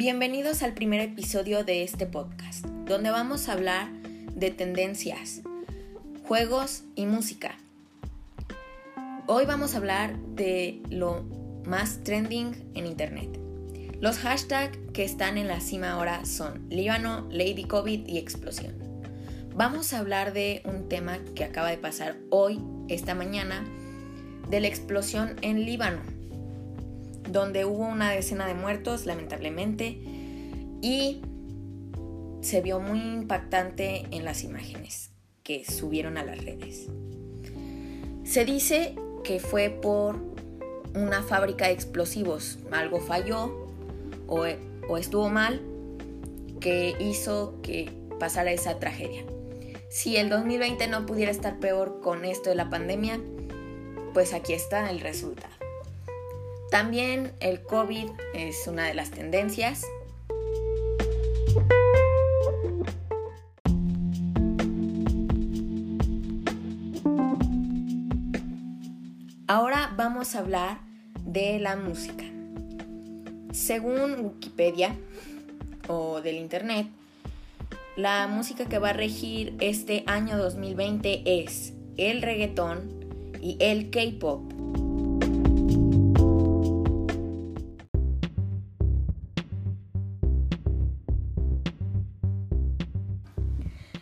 Bienvenidos al primer episodio de este podcast, donde vamos a hablar de tendencias, juegos y música. Hoy vamos a hablar de lo más trending en Internet. Los hashtags que están en la cima ahora son Líbano, Lady COVID y explosión. Vamos a hablar de un tema que acaba de pasar hoy, esta mañana, de la explosión en Líbano donde hubo una decena de muertos, lamentablemente, y se vio muy impactante en las imágenes que subieron a las redes. Se dice que fue por una fábrica de explosivos, algo falló o, estuvo mal que hizo que pasara esa tragedia. Si el 2020 no pudiera estar peor con esto de la pandemia, pues aquí está el resultado. También el COVID es una de las tendencias. Ahora vamos a hablar de la música. Según Wikipedia o del Internet, la música que va a regir este año 2020 es el reggaetón y el K-pop.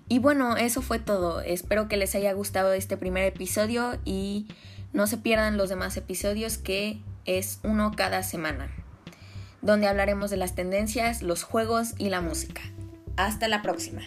Y bueno, eso fue todo. Espero que les haya gustado este primer episodio y no se pierdan los demás episodios que es uno cada semana, donde hablaremos de las tendencias, los juegos y la música. Hasta la próxima.